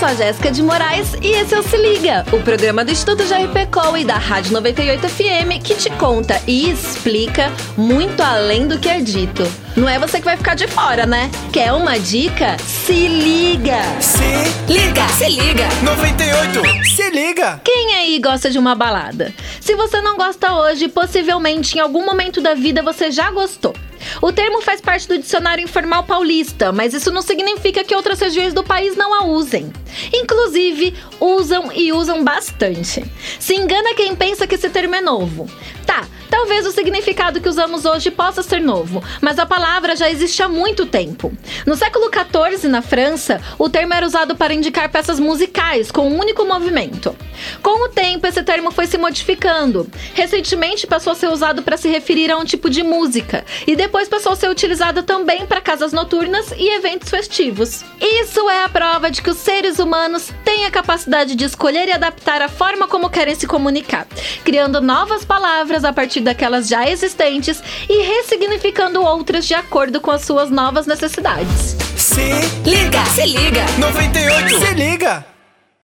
sou a Jéssica de Moraes e esse é o Se Liga, o programa do Estudo JRPCOL e da Rádio 98 FM que te conta e explica muito além do que é dito. Não é você que vai ficar de fora, né? Quer uma dica? Se liga! Se liga! Se liga! 98! Se liga! Quem aí gosta de uma balada? Se você não gosta hoje, possivelmente em algum momento da vida você já gostou. O termo faz parte do dicionário informal paulista, mas isso não significa que outras regiões do país não a usem. Inclusive, usam e usam bastante. Se engana quem pensa que esse termo é novo. Talvez o significado que usamos hoje possa ser novo, mas a palavra já existe há muito tempo. No século XIV, na França, o termo era usado para indicar peças musicais com um único movimento. Com o tempo, esse termo foi se modificando. Recentemente, passou a ser usado para se referir a um tipo de música, e depois passou a ser utilizado também para casas noturnas e eventos festivos. Isso é a prova de que os seres humanos têm a capacidade de escolher e adaptar a forma como querem se comunicar, criando novas palavras a partir daquelas já existentes e ressignificando outras de acordo com as suas novas necessidades. Se Liga! Se liga! 98! Se liga!